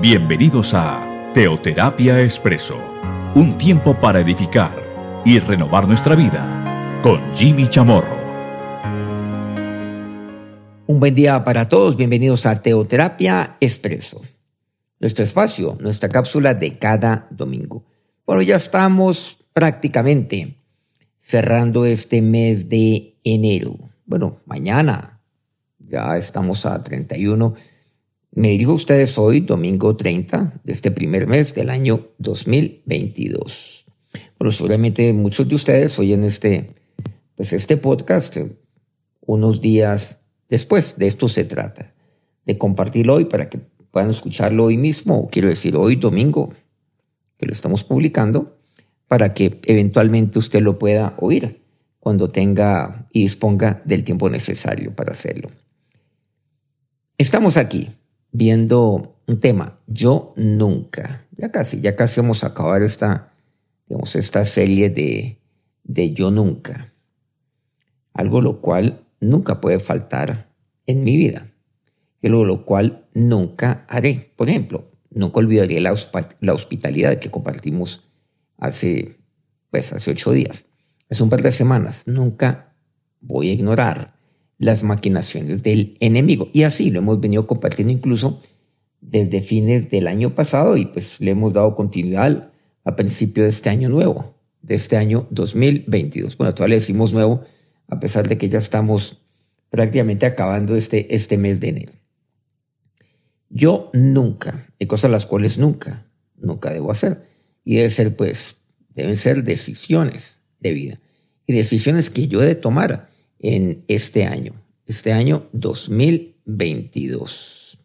Bienvenidos a Teoterapia Expreso, un tiempo para edificar y renovar nuestra vida con Jimmy Chamorro. Un buen día para todos, bienvenidos a Teoterapia Expreso, nuestro espacio, nuestra cápsula de cada domingo. Bueno, ya estamos prácticamente cerrando este mes de enero. Bueno, mañana ya estamos a 31 me dirijo a ustedes hoy, domingo 30 de este primer mes del año 2022. Bueno, seguramente muchos de ustedes oyen este, pues este podcast unos días después. De esto se trata, de compartirlo hoy para que puedan escucharlo hoy mismo, quiero decir hoy domingo, que lo estamos publicando, para que eventualmente usted lo pueda oír cuando tenga y disponga del tiempo necesario para hacerlo. Estamos aquí viendo un tema, yo nunca, ya casi, ya casi vamos a acabar esta, esta serie de, de yo nunca, algo lo cual nunca puede faltar en mi vida, y lo, lo cual nunca haré. Por ejemplo, nunca olvidaré la, la hospitalidad que compartimos hace, pues, hace ocho días, hace un par de semanas. Nunca voy a ignorar las maquinaciones del enemigo. Y así lo hemos venido compartiendo incluso desde fines del año pasado y pues le hemos dado continuidad a principio de este año nuevo, de este año 2022. Bueno, todavía le decimos nuevo a pesar de que ya estamos prácticamente acabando este, este mes de enero. Yo nunca, hay cosas las cuales nunca, nunca debo hacer. Y debe ser pues, deben ser decisiones de vida y decisiones que yo he de tomar en este año, este año 2022.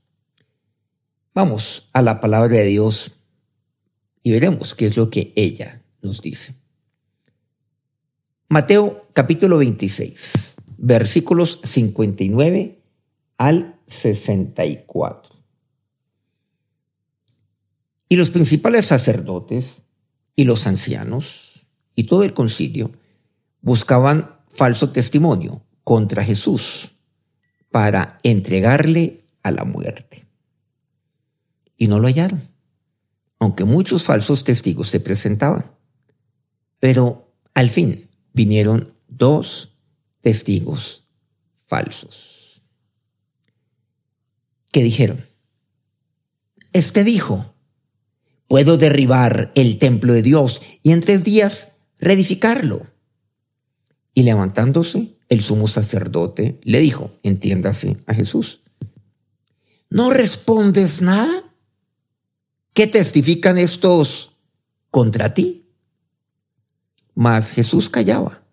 Vamos a la palabra de Dios y veremos qué es lo que ella nos dice. Mateo capítulo 26, versículos 59 al 64. Y los principales sacerdotes y los ancianos y todo el concilio buscaban falso testimonio contra Jesús para entregarle a la muerte. Y no lo hallaron, aunque muchos falsos testigos se presentaban. Pero al fin vinieron dos testigos falsos que dijeron, este dijo, puedo derribar el templo de Dios y en tres días reedificarlo. Y levantándose, el sumo sacerdote le dijo, entiéndase a Jesús, ¿no respondes nada? ¿Qué testifican estos contra ti? Mas Jesús callaba.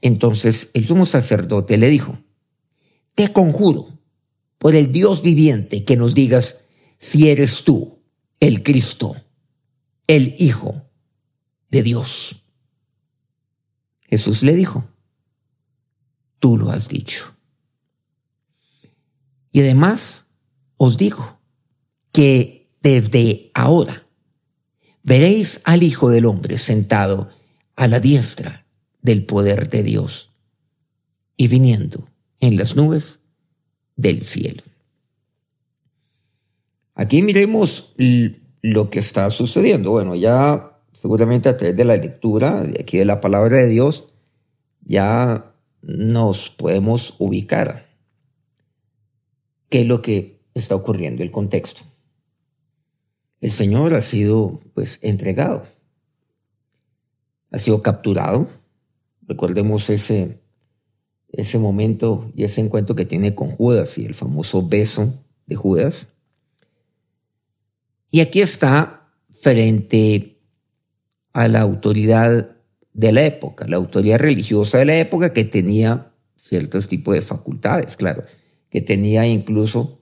Entonces el sumo sacerdote le dijo, te conjuro por el Dios viviente que nos digas si eres tú el Cristo, el Hijo de Dios. Jesús le dijo, tú lo has dicho. Y además os digo que desde ahora veréis al Hijo del Hombre sentado a la diestra del poder de Dios y viniendo en las nubes del cielo. Aquí miremos lo que está sucediendo. Bueno, ya seguramente a través de la lectura de aquí de la palabra de Dios, ya nos podemos ubicar qué es lo que está ocurriendo, el contexto. El Señor ha sido pues entregado, ha sido capturado. Recordemos ese, ese momento y ese encuentro que tiene con Judas y el famoso beso de Judas. Y aquí está frente a la autoridad de la época, la autoridad religiosa de la época que tenía ciertos tipos de facultades, claro, que tenía incluso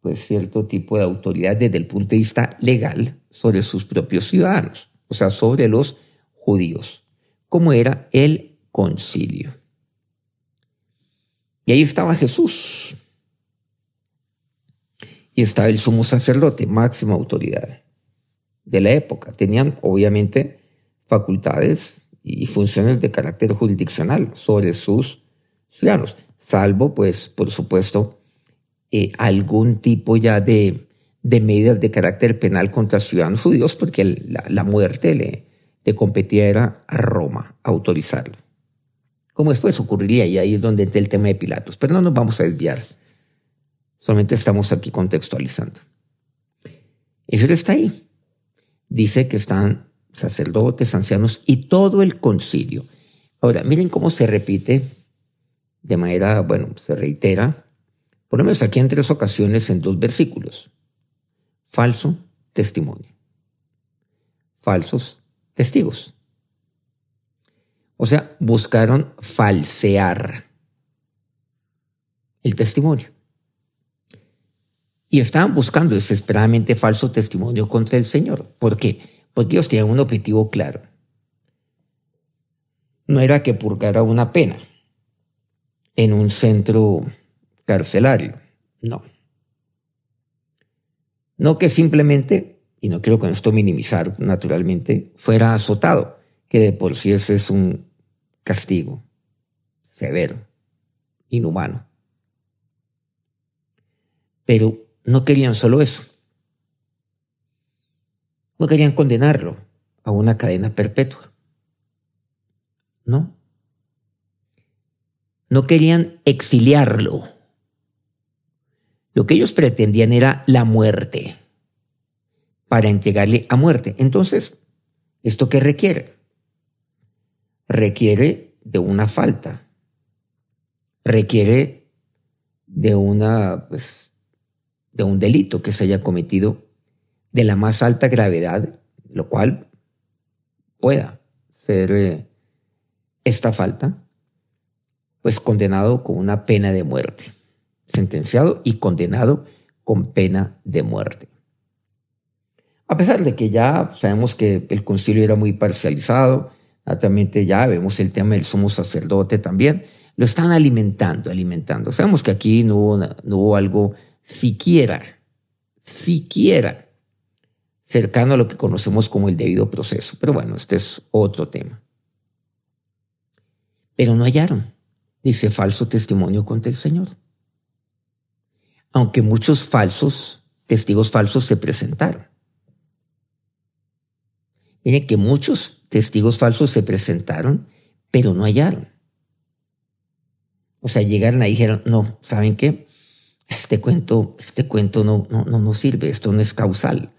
pues cierto tipo de autoridad desde el punto de vista legal sobre sus propios ciudadanos, o sea, sobre los judíos, como era el concilio. Y ahí estaba Jesús. Y estaba el sumo sacerdote, máxima autoridad de la época. Tenían, obviamente, facultades y funciones de carácter jurisdiccional sobre sus ciudadanos, salvo, pues, por supuesto, eh, algún tipo ya de, de medidas de carácter penal contra ciudadanos judíos porque la, muerte le, competía era a Roma autorizarlo. Como después ocurriría y ahí es donde está el tema de Pilatos. Pero no nos vamos a desviar. Solamente estamos aquí contextualizando. Eso está ahí. Dice que están sacerdotes, ancianos y todo el concilio. Ahora, miren cómo se repite de manera, bueno, se reitera, por lo menos aquí en tres ocasiones en dos versículos. Falso testimonio. Falsos testigos. O sea, buscaron falsear el testimonio. Y estaban buscando desesperadamente falso testimonio contra el Señor. ¿Por qué? Porque ellos tenían un objetivo claro. No era que purgara una pena en un centro carcelario, no. No que simplemente, y no quiero con esto minimizar naturalmente, fuera azotado, que de por sí ese es un castigo severo, inhumano. Pero no querían solo eso. No querían condenarlo a una cadena perpetua. No. No querían exiliarlo. Lo que ellos pretendían era la muerte para entregarle a muerte. Entonces, ¿esto qué requiere? Requiere de una falta. Requiere de una, pues, de un delito que se haya cometido de la más alta gravedad, lo cual pueda ser eh, esta falta, pues condenado con una pena de muerte, sentenciado y condenado con pena de muerte. A pesar de que ya sabemos que el concilio era muy parcializado, naturalmente ya vemos el tema del sumo sacerdote también, lo están alimentando, alimentando. Sabemos que aquí no no hubo algo siquiera, siquiera cercano a lo que conocemos como el debido proceso. Pero bueno, este es otro tema. Pero no hallaron, dice falso testimonio contra el Señor. Aunque muchos falsos, testigos falsos se presentaron. Miren que muchos testigos falsos se presentaron, pero no hallaron. O sea, llegaron y dijeron, no, ¿saben qué? este cuento, este cuento no, no, no, sirve, esto no es causal.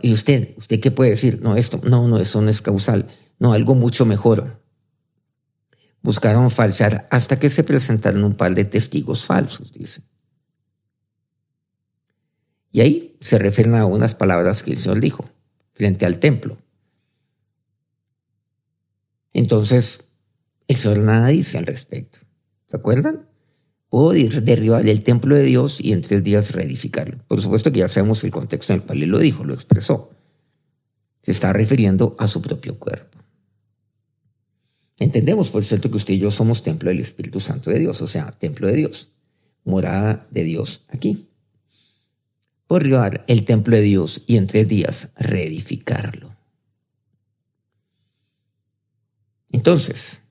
¿Y usted? ¿Usted qué puede decir? No, esto, no, no, eso no es causal. No, algo mucho mejor. Buscaron falsear hasta que se presentaron un par de testigos falsos, dice. Y ahí se refieren a unas palabras que el Señor dijo frente al templo. Entonces, el Señor nada dice al respecto. ¿Se acuerdan? O derribar el templo de Dios y en tres días reedificarlo. Por supuesto que ya sabemos el contexto en el cual él lo dijo, lo expresó. Se está refiriendo a su propio cuerpo. Entendemos, por cierto, que usted y yo somos templo del Espíritu Santo de Dios, o sea, templo de Dios, morada de Dios aquí. Por derribar el templo de Dios y en tres días reedificarlo. Entonces,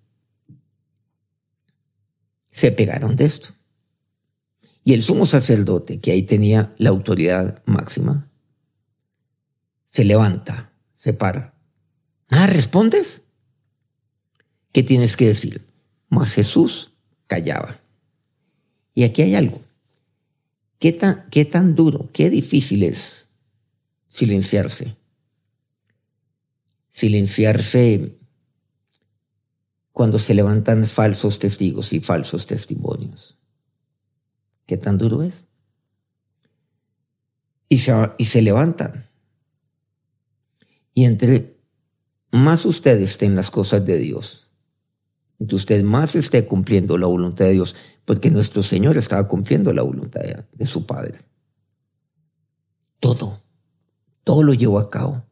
se pegaron de esto. Y el sumo sacerdote, que ahí tenía la autoridad máxima, se levanta, se para. ¿Nada respondes? ¿Qué tienes que decir? Mas Jesús callaba. Y aquí hay algo. ¿Qué tan, qué tan duro, qué difícil es silenciarse? Silenciarse cuando se levantan falsos testigos y falsos testimonios. ¿Qué tan duro es? Y se, y se levantan. Y entre más usted esté en las cosas de Dios, entre usted más esté cumpliendo la voluntad de Dios, porque nuestro Señor estaba cumpliendo la voluntad de, de su Padre. Todo, todo lo llevó a cabo.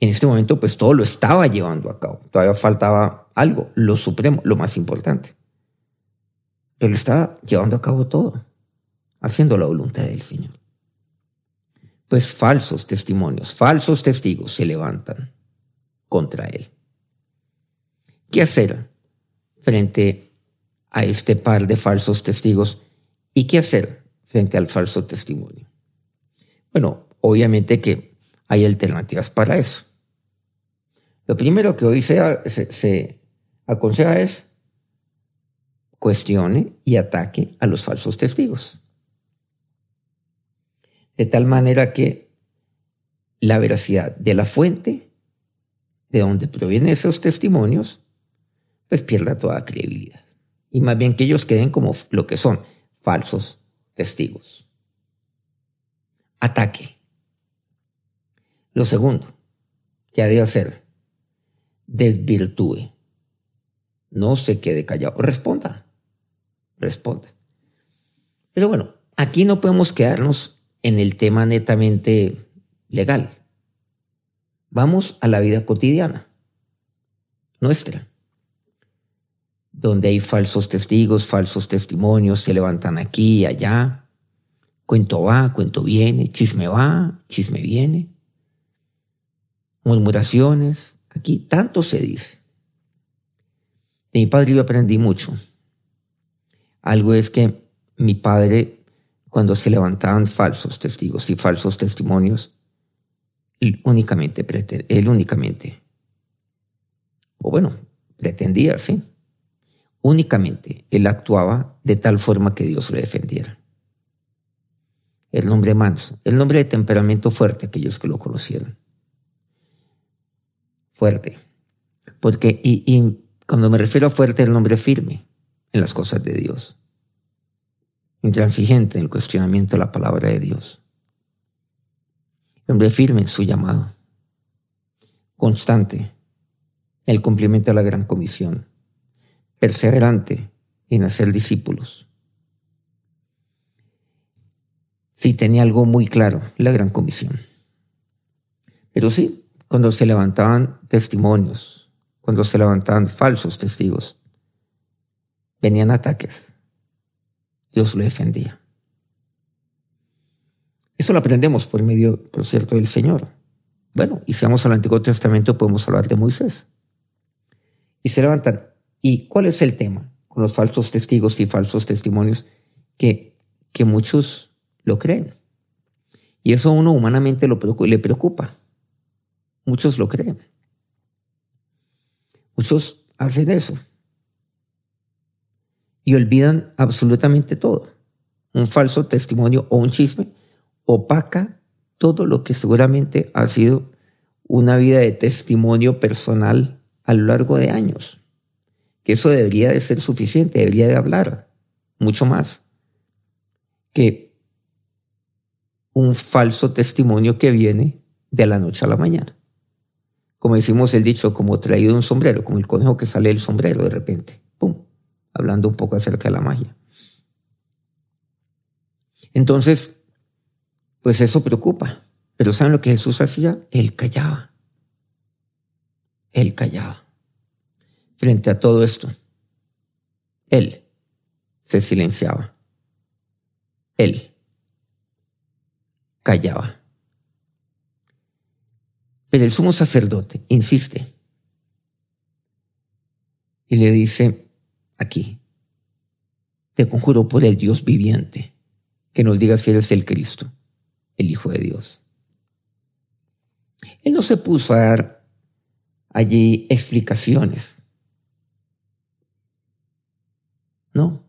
En este momento, pues todo lo estaba llevando a cabo. Todavía faltaba algo, lo supremo, lo más importante. Pero lo estaba llevando a cabo todo, haciendo la voluntad del Señor. Pues falsos testimonios, falsos testigos se levantan contra él. ¿Qué hacer frente a este par de falsos testigos y qué hacer frente al falso testimonio? Bueno, obviamente que hay alternativas para eso. Lo primero que hoy se, se aconseja es cuestione y ataque a los falsos testigos. De tal manera que la veracidad de la fuente, de donde provienen esos testimonios, pues pierda toda credibilidad. Y más bien que ellos queden como lo que son, falsos testigos. Ataque. Lo segundo que ha de hacer, desvirtúe. No se quede callado. Responda. Responda. Pero bueno, aquí no podemos quedarnos en el tema netamente legal. Vamos a la vida cotidiana, nuestra, donde hay falsos testigos, falsos testimonios, se levantan aquí y allá. Cuento va, cuento viene, chisme va, chisme viene. Murmuraciones, aquí tanto se dice. De mi padre yo aprendí mucho. Algo es que mi padre, cuando se levantaban falsos testigos y falsos testimonios, él únicamente, él únicamente, o bueno, pretendía, sí, únicamente él actuaba de tal forma que Dios lo defendiera. El nombre manso, el nombre de temperamento fuerte, aquellos que lo conocieron. Fuerte. Porque, y, y cuando me refiero a fuerte, el nombre firme en las cosas de Dios. Intransigente en el cuestionamiento de la palabra de Dios. Hombre firme en su llamado. Constante en el cumplimiento de la gran comisión. Perseverante en hacer discípulos. Sí, tenía algo muy claro, la gran comisión. Pero sí, cuando se levantaban testimonios, cuando se levantaban falsos testigos, venían ataques. Dios lo defendía. Eso lo aprendemos por medio, por cierto, del Señor. Bueno, y si vamos al Antiguo Testamento, podemos hablar de Moisés. Y se levantan. ¿Y cuál es el tema con los falsos testigos y falsos testimonios? Que, que muchos lo creen. Y eso a uno humanamente lo le preocupa. Muchos lo creen. Muchos hacen eso. Y olvidan absolutamente todo. Un falso testimonio o un chisme opaca todo lo que seguramente ha sido una vida de testimonio personal a lo largo de años. Que eso debería de ser suficiente, debería de hablar mucho más que un falso testimonio que viene de la noche a la mañana. Como decimos el dicho, como traído un sombrero, como el conejo que sale del sombrero de repente. Hablando un poco acerca de la magia. Entonces, pues eso preocupa. Pero ¿saben lo que Jesús hacía? Él callaba. Él callaba. Frente a todo esto, Él se silenciaba. Él callaba. Pero el sumo sacerdote insiste y le dice aquí, te conjuro por el Dios viviente, que nos diga si eres el Cristo el Hijo de Dios. Él no se puso a dar allí explicaciones. No,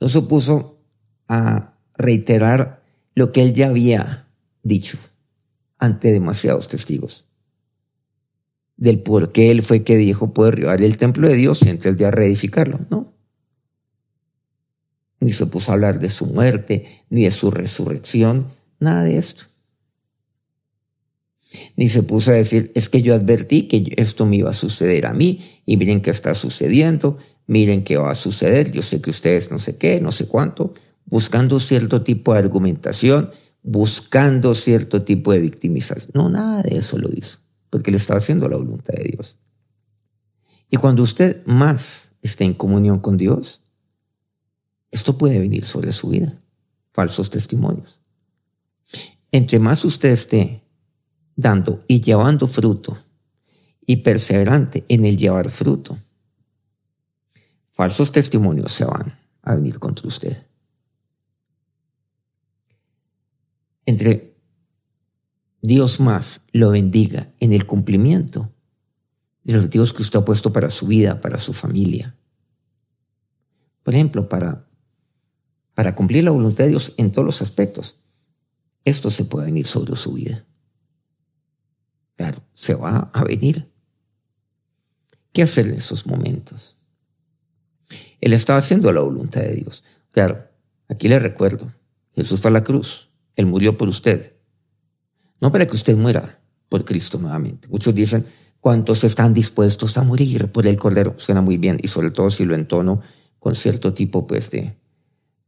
no se puso a reiterar lo que él ya había dicho ante demasiados testigos. Del por qué él fue que dijo puede derribar el templo de Dios y de reedificarlo. No. Ni se puso a hablar de su muerte, ni de su resurrección, Nada de esto. Ni se puso a decir, es que yo advertí que esto me iba a suceder a mí y miren qué está sucediendo, miren qué va a suceder, yo sé que ustedes no sé qué, no sé cuánto, buscando cierto tipo de argumentación, buscando cierto tipo de victimización. No, nada de eso lo hizo, porque le estaba haciendo la voluntad de Dios. Y cuando usted más esté en comunión con Dios, esto puede venir sobre su vida, falsos testimonios. Entre más usted esté dando y llevando fruto y perseverante en el llevar fruto, falsos testimonios se van a venir contra usted. Entre Dios más lo bendiga en el cumplimiento de los objetivos que usted ha puesto para su vida, para su familia. Por ejemplo, para, para cumplir la voluntad de Dios en todos los aspectos. Esto se puede venir sobre su vida. Claro, se va a venir. ¿Qué hacer en esos momentos? Él estaba haciendo la voluntad de Dios. Claro, aquí le recuerdo, Jesús fue a la cruz, Él murió por usted. No para que usted muera por Cristo nuevamente. Muchos dicen, ¿cuántos están dispuestos a morir por el Cordero? Suena muy bien, y sobre todo si lo entono con cierto tipo, pues, de,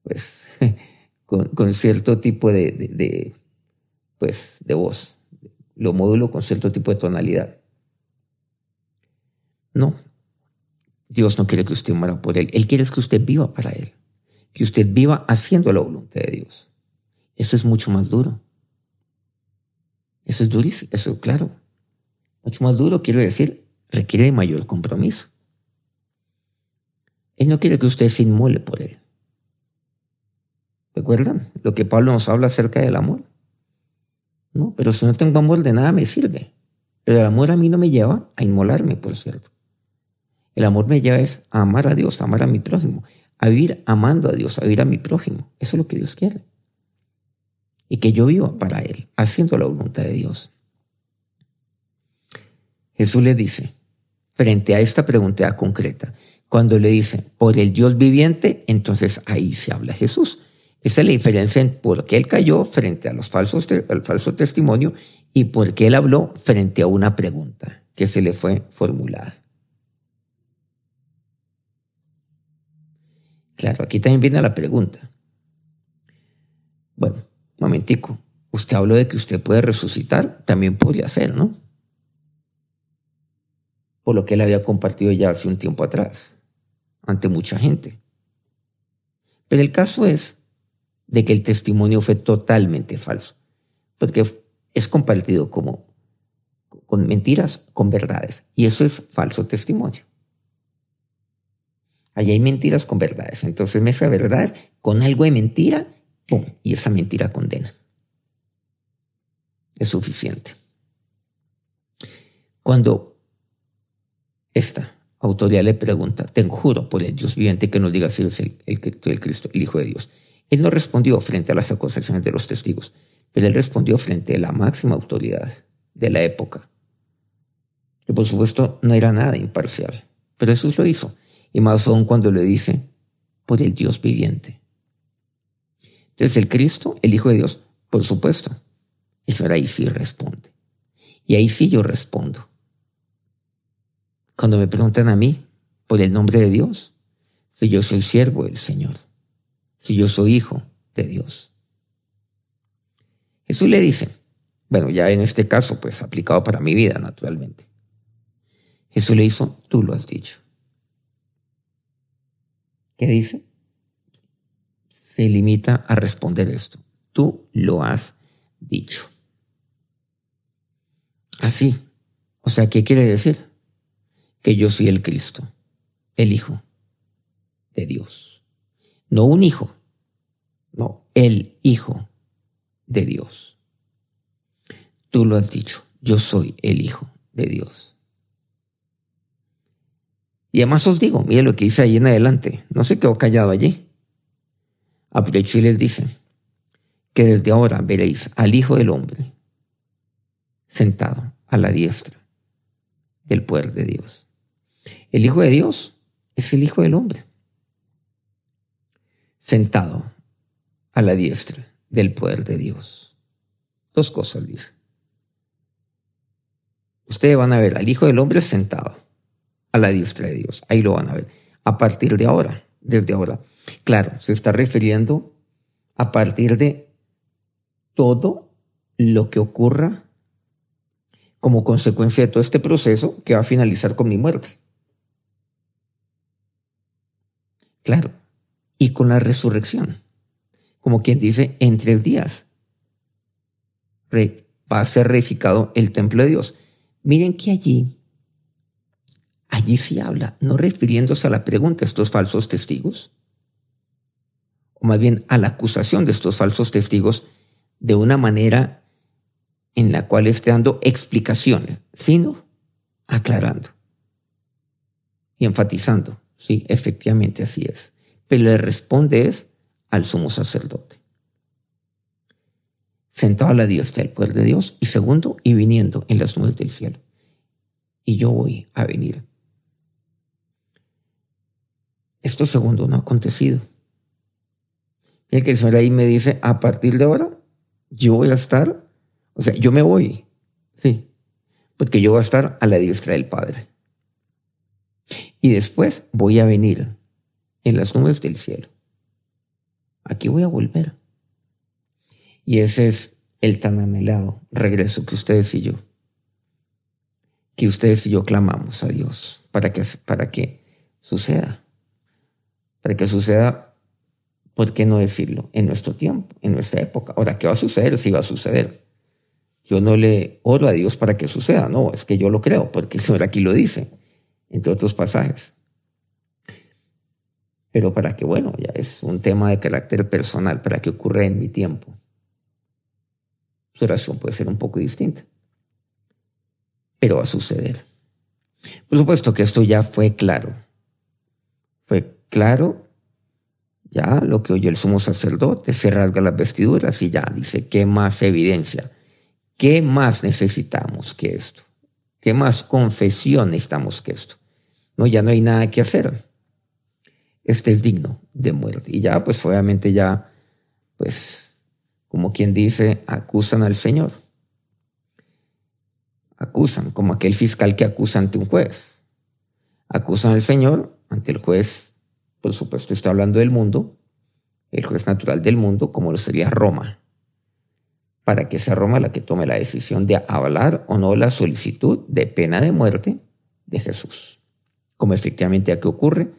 pues, con, cierto tipo de, pues, de voz. Lo módulo con cierto tipo de tonalidad. No, Dios no quiere que usted muera por Él. Él quiere que usted viva para Él. Que usted viva haciendo la voluntad de Dios. Eso es mucho más duro. Eso es durísimo, eso claro. Mucho más duro, quiero decir, requiere mayor compromiso. Él no quiere que usted se inmole por Él. ¿Recuerdan lo que Pablo nos habla acerca del amor? No, pero si no tengo amor de nada me sirve. Pero el amor a mí no me lleva a inmolarme, por cierto. El amor me lleva es a amar a Dios, a amar a mi prójimo, a vivir amando a Dios, a vivir a mi prójimo. Eso es lo que Dios quiere. Y que yo viva para Él, haciendo la voluntad de Dios. Jesús le dice, frente a esta pregunta concreta, cuando le dice, por el Dios viviente, entonces ahí se habla Jesús. Esa es la diferencia en por qué él cayó frente a los falsos, al falso testimonio y por qué él habló frente a una pregunta que se le fue formulada. Claro, aquí también viene la pregunta. Bueno, momentico. Usted habló de que usted puede resucitar, también podría ser, ¿no? Por lo que él había compartido ya hace un tiempo atrás, ante mucha gente. Pero el caso es de que el testimonio fue totalmente falso, porque es compartido como con mentiras, con verdades, y eso es falso testimonio. Allí hay mentiras con verdades. Entonces mezcla verdades con algo de mentira, Y esa mentira condena. Es suficiente. Cuando esta autoridad le pregunta, te juro por el Dios viviente que nos diga si es el, el, el Cristo, el Hijo de Dios. Él no respondió frente a las acusaciones de los testigos, pero él respondió frente a la máxima autoridad de la época. Que por supuesto no era nada imparcial, pero Jesús lo hizo y más aún cuando le dice, por el Dios viviente. Entonces el Cristo, el Hijo de Dios, por supuesto. Eso ahí sí responde. Y ahí sí yo respondo. Cuando me preguntan a mí, por el nombre de Dios, si yo soy siervo del Señor, si yo soy hijo de Dios. Jesús le dice, bueno, ya en este caso, pues aplicado para mi vida, naturalmente. Jesús le hizo, tú lo has dicho. ¿Qué dice? Se limita a responder esto. Tú lo has dicho. Así. O sea, ¿qué quiere decir? Que yo soy el Cristo, el Hijo de Dios. No un hijo, no, el Hijo de Dios. Tú lo has dicho, yo soy el Hijo de Dios. Y además os digo, mire lo que dice ahí en adelante, no se quedó callado allí. Aprovechó y les dice que desde ahora veréis al Hijo del Hombre sentado a la diestra del poder de Dios. El Hijo de Dios es el Hijo del Hombre, sentado a la diestra del poder de Dios. Dos cosas dice. Ustedes van a ver al Hijo del Hombre sentado a la diestra de Dios. Ahí lo van a ver. A partir de ahora, desde ahora. Claro, se está refiriendo a partir de todo lo que ocurra como consecuencia de todo este proceso que va a finalizar con mi muerte. Claro, y con la resurrección. Como quien dice, en tres días va a ser reificado el templo de Dios. Miren que allí Allí se habla, no refiriéndose a la pregunta estos falsos testigos, o más bien a la acusación de estos falsos testigos de una manera en la cual esté dando explicaciones, sino aclarando y enfatizando. Sí, efectivamente así es. Pero le responde es al sumo sacerdote. Sentado a la diestra del poder de Dios. Y segundo, y viniendo en las nubes del cielo. Y yo voy a venir. Esto segundo no ha acontecido. Mira que el Señor ahí me dice, a partir de ahora, yo voy a estar, o sea, yo me voy, sí, porque yo voy a estar a la diestra del Padre. Y después voy a venir en las nubes del cielo. Aquí voy a volver. Y ese es el tan anhelado regreso que ustedes y yo, que ustedes y yo clamamos a Dios para que, para que suceda. Para que suceda, ¿por qué no decirlo? En nuestro tiempo, en nuestra época. Ahora, ¿qué va a suceder? Si va a suceder. Yo no le oro a Dios para que suceda, no, es que yo lo creo, porque el Señor aquí lo dice entre otros pasajes. Pero para que, bueno, ya es un tema de carácter personal, para que ocurra en mi tiempo. Su oración puede ser un poco distinta. Pero va a suceder. Por supuesto que esto ya fue claro. Fue claro ya lo que oyó el sumo sacerdote, se rasga las vestiduras y ya dice, ¿qué más evidencia? ¿Qué más necesitamos que esto? ¿Qué más confesión necesitamos que esto? No, ya no hay nada que hacer. Este es digno de muerte. Y ya, pues obviamente ya, pues, como quien dice, acusan al Señor. Acusan, como aquel fiscal que acusa ante un juez. Acusan al Señor ante el juez, por supuesto, está hablando del mundo, el juez natural del mundo, como lo sería Roma para que sea Roma la que tome la decisión de avalar o no la solicitud de pena de muerte de Jesús. Como efectivamente aquí ocurre,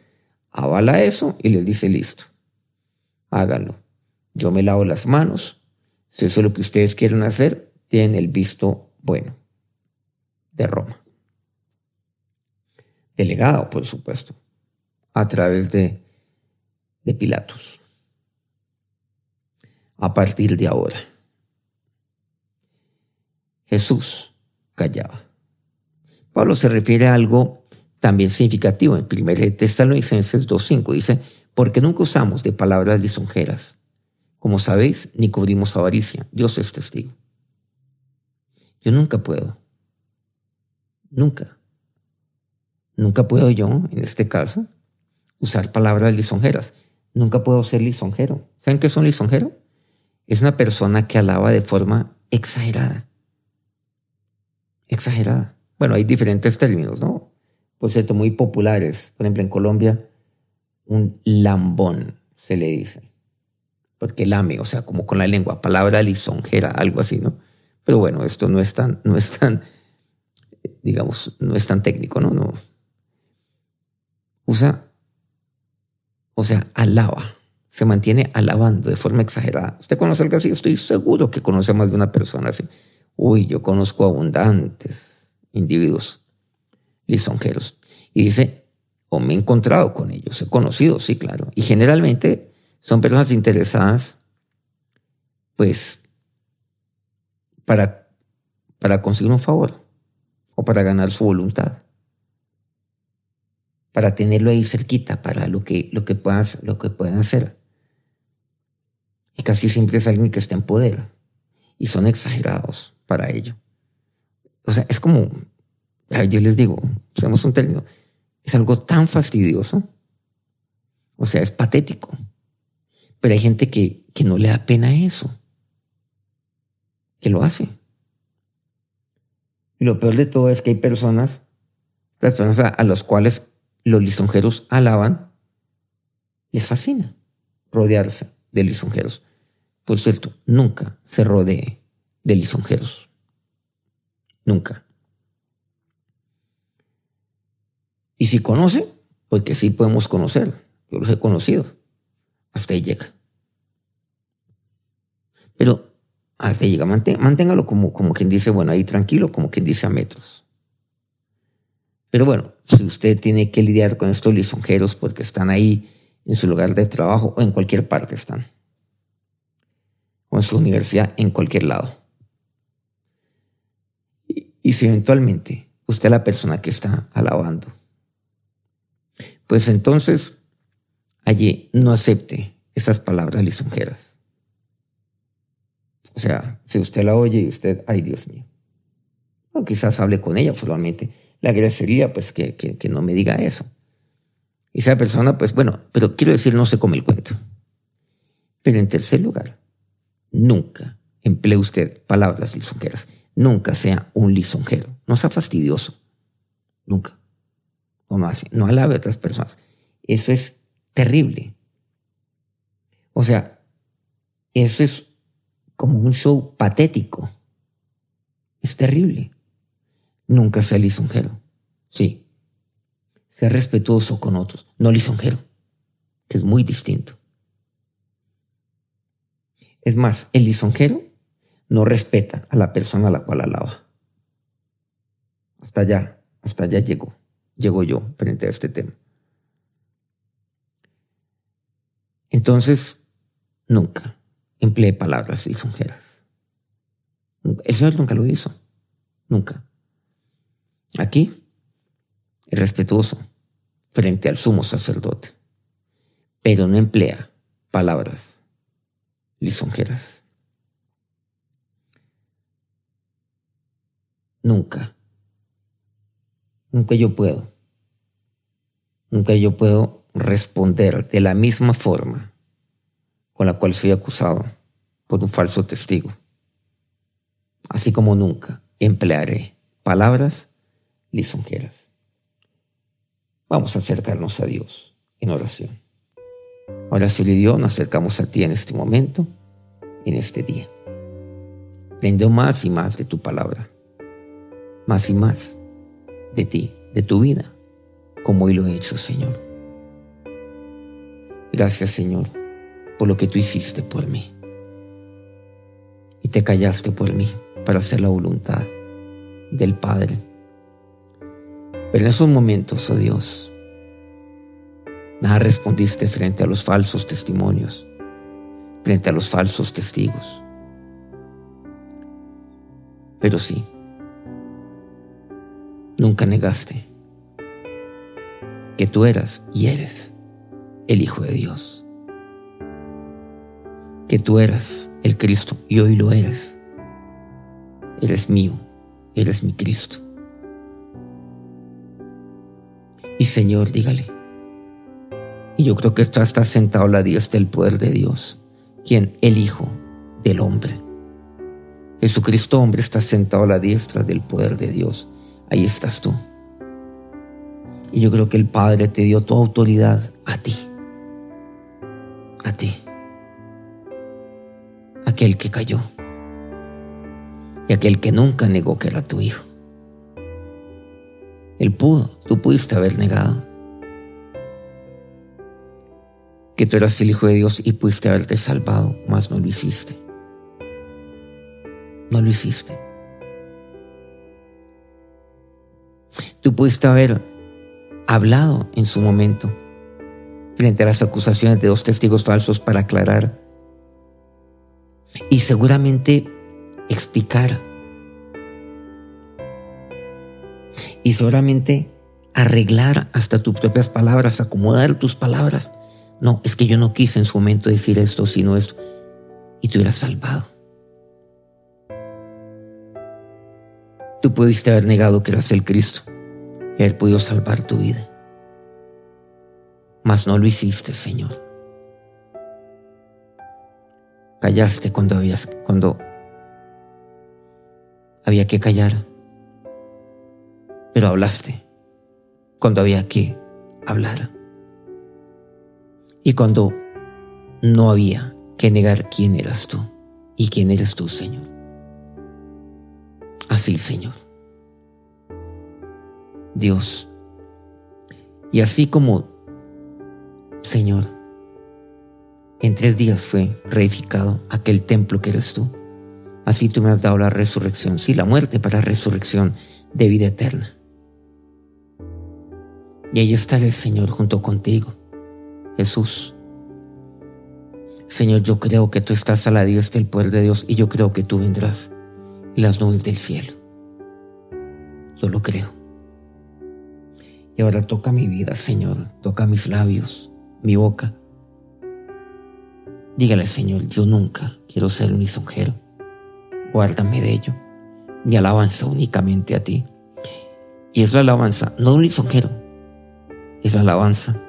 avala eso y le dice listo, háganlo. Yo me lavo las manos, si eso es lo que ustedes quieren hacer, tienen el visto bueno de Roma. Delegado, por supuesto, a través de, de Pilatos. A partir de ahora. Jesús callaba. Pablo se refiere a algo también significativo en 1 Tesalonicenses 2.5. Dice, porque nunca usamos de palabras lisonjeras. Como sabéis, ni cubrimos avaricia. Dios es testigo. Yo nunca puedo. Nunca. Nunca puedo yo, en este caso, usar palabras lisonjeras. Nunca puedo ser lisonjero. ¿Saben qué es un lisonjero? Es una persona que alaba de forma exagerada exagerada. Bueno, hay diferentes términos, ¿no? Por cierto, muy populares. Por ejemplo, en Colombia, un lambón se le dice. Porque lame, o sea, como con la lengua, palabra lisonjera, algo así, ¿no? Pero bueno, esto no es tan, no es tan, digamos, no es tan técnico, ¿no? no. Usa, o sea, alaba, se mantiene alabando de forma exagerada. ¿Usted conoce algo así? Estoy seguro que conoce más de una persona así. Uy, yo conozco abundantes individuos lisonjeros. Y dice, o me he encontrado con ellos, he conocido, sí, claro. Y generalmente son personas interesadas, pues, para, para conseguir un favor o para ganar su voluntad. Para tenerlo ahí cerquita, para lo que, lo que, puedan, lo que puedan hacer. Y casi siempre es alguien que está en poder. Y son exagerados para ello. O sea, es como, yo les digo, usamos un término, es algo tan fastidioso, o sea, es patético. Pero hay gente que, que no le da pena eso, que lo hace. Y lo peor de todo es que hay personas, personas a, a las cuales los lisonjeros alaban, les fascina rodearse de lisonjeros. Por cierto, nunca se rodee de lisonjeros. Nunca. Y si conoce, porque sí podemos conocer. Yo los he conocido. Hasta ahí llega. Pero hasta ahí llega. Manténgalo como, como quien dice, bueno, ahí tranquilo, como quien dice a metros. Pero bueno, si usted tiene que lidiar con estos lisonjeros porque están ahí en su lugar de trabajo o en cualquier parte están, o en su universidad, en cualquier lado. Y si eventualmente usted es la persona que está alabando, pues entonces allí no acepte esas palabras lisonjeras. O sea, si usted la oye y usted, ay Dios mío, o quizás hable con ella formalmente, le agradecería pues que, que no me diga eso. Y esa persona, pues bueno, pero quiero decir, no se come el cuento. Pero en tercer lugar, nunca emplee usted palabras lisonjeras. Nunca sea un lisonjero. No sea fastidioso. Nunca. No, no, no alabe a otras personas. Eso es terrible. O sea, eso es como un show patético. Es terrible. Nunca sea lisonjero. Sí. Sea respetuoso con otros, no lisonjero, que es muy distinto. Es más, el lisonjero no respeta a la persona a la cual alaba. Hasta allá, hasta allá llegó, llego yo frente a este tema. Entonces, nunca emplee palabras lisonjeras. El Señor nunca lo hizo. Nunca. Aquí, es respetuoso frente al sumo sacerdote, pero no emplea palabras lisonjeras. Nunca. Nunca yo puedo. Nunca yo puedo responder de la misma forma con la cual soy acusado por un falso testigo. Así como nunca emplearé palabras lisonjeras. Vamos a acercarnos a Dios en oración. Ahora, Señor Dios, nos acercamos a ti en este momento, en este día. Tendo más y más de tu palabra, más y más de ti, de tu vida, como hoy lo he hecho, Señor. Gracias, Señor, por lo que tú hiciste por mí. Y te callaste por mí para hacer la voluntad del Padre. Pero en esos momentos, oh Dios, Nada respondiste frente a los falsos testimonios, frente a los falsos testigos. Pero sí, nunca negaste que tú eras y eres el Hijo de Dios. Que tú eras el Cristo y hoy lo eres. Eres mío, eres mi Cristo. Y Señor, dígale, y yo creo que está, está sentado a la diestra del poder de Dios, quien el Hijo del hombre. Jesucristo hombre está sentado a la diestra del poder de Dios. Ahí estás tú. Y yo creo que el Padre te dio toda autoridad a ti. A ti. Aquel que cayó. Y aquel que nunca negó que era tu hijo. Él pudo, tú pudiste haber negado que tú eras el Hijo de Dios y pudiste haberte salvado, mas no lo hiciste. No lo hiciste. Tú pudiste haber hablado en su momento frente a las acusaciones de dos testigos falsos para aclarar y seguramente explicar y seguramente arreglar hasta tus propias palabras, acomodar tus palabras no, es que yo no quise en su momento decir esto, sino esto. Y tú eras salvado. Tú pudiste haber negado que eras el Cristo y haber podido salvar tu vida. Mas no lo hiciste, Señor. Callaste cuando habías, cuando había que callar. Pero hablaste cuando había que hablar y cuando no había que negar quién eras tú y quién eres tú, Señor. Así, Señor. Dios. Y así como, Señor, en tres días fue reificado aquel templo que eres tú. Así tú me has dado la resurrección, sí, la muerte para resurrección de vida eterna. Y ahí estaré, Señor, junto contigo Jesús. Señor, yo creo que tú estás a la diestra del poder de Dios y yo creo que tú vendrás en las nubes del cielo. yo lo creo. Y ahora toca mi vida, Señor, toca mis labios, mi boca. Dígale, Señor, yo nunca quiero ser un lisonjero. Guárdame de ello. Mi alabanza únicamente a ti. Y es la alabanza, no un lisonjero, es la alabanza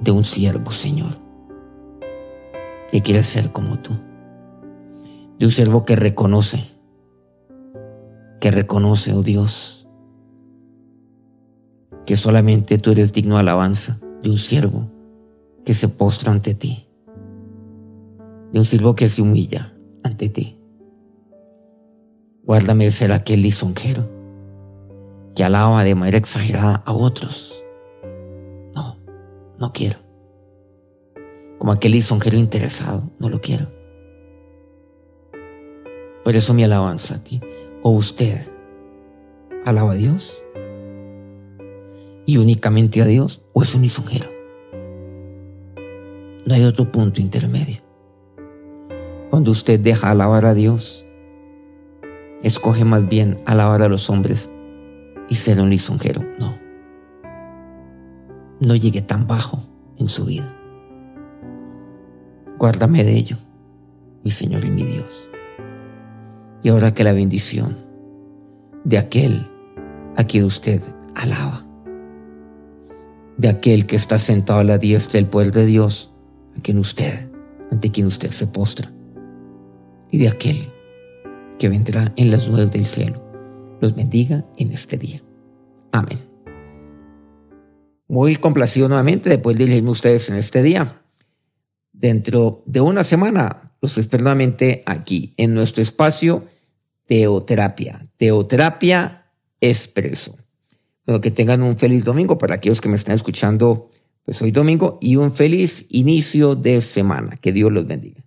de un siervo, Señor, que quiere ser como tú. De un siervo que reconoce, que reconoce, oh Dios, que solamente tú eres digno de alabanza, de un siervo que se postra ante ti, de un siervo que se humilla ante ti. Guárdame de ser aquel lisonjero alaba de manera exagerada a otros. No, no quiero. Como aquel lisonjero interesado, no lo quiero. Por eso mi alabanza a ti. O usted alaba a Dios y únicamente a Dios o es un lisonjero. No hay otro punto intermedio. Cuando usted deja alabar a Dios, escoge más bien alabar a los hombres y ser un lisonjero. No. No llegue tan bajo en su vida. Guárdame de ello, mi Señor y mi Dios. Y ahora que la bendición de aquel a quien usted alaba, de aquel que está sentado a la diestra del poder de Dios, a quien usted, ante quien usted se postra, y de aquel que vendrá en las nubes del cielo, los bendiga en este día. Amén. Muy complacido nuevamente de dirigirme a ustedes en este día. Dentro de una semana los espero nuevamente aquí en nuestro espacio Teoterapia. Teoterapia Expreso. Bueno, que tengan un feliz domingo para aquellos que me están escuchando pues hoy domingo y un feliz inicio de semana. Que Dios los bendiga.